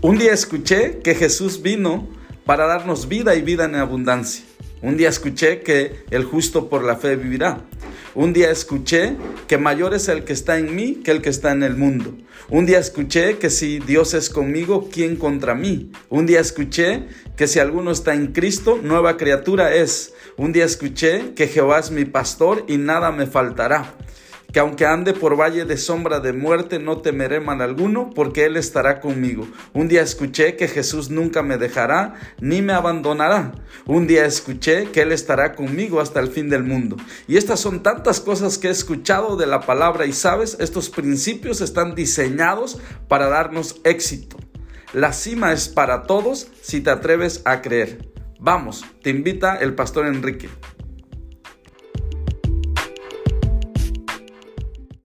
Un día escuché que Jesús vino para darnos vida y vida en abundancia. Un día escuché que el justo por la fe vivirá. Un día escuché que mayor es el que está en mí que el que está en el mundo. Un día escuché que si Dios es conmigo, ¿quién contra mí? Un día escuché que si alguno está en Cristo, nueva criatura es. Un día escuché que Jehová es mi pastor y nada me faltará que aunque ande por valle de sombra de muerte, no temeré mal alguno, porque Él estará conmigo. Un día escuché que Jesús nunca me dejará, ni me abandonará. Un día escuché que Él estará conmigo hasta el fin del mundo. Y estas son tantas cosas que he escuchado de la palabra y sabes, estos principios están diseñados para darnos éxito. La cima es para todos si te atreves a creer. Vamos, te invita el pastor Enrique.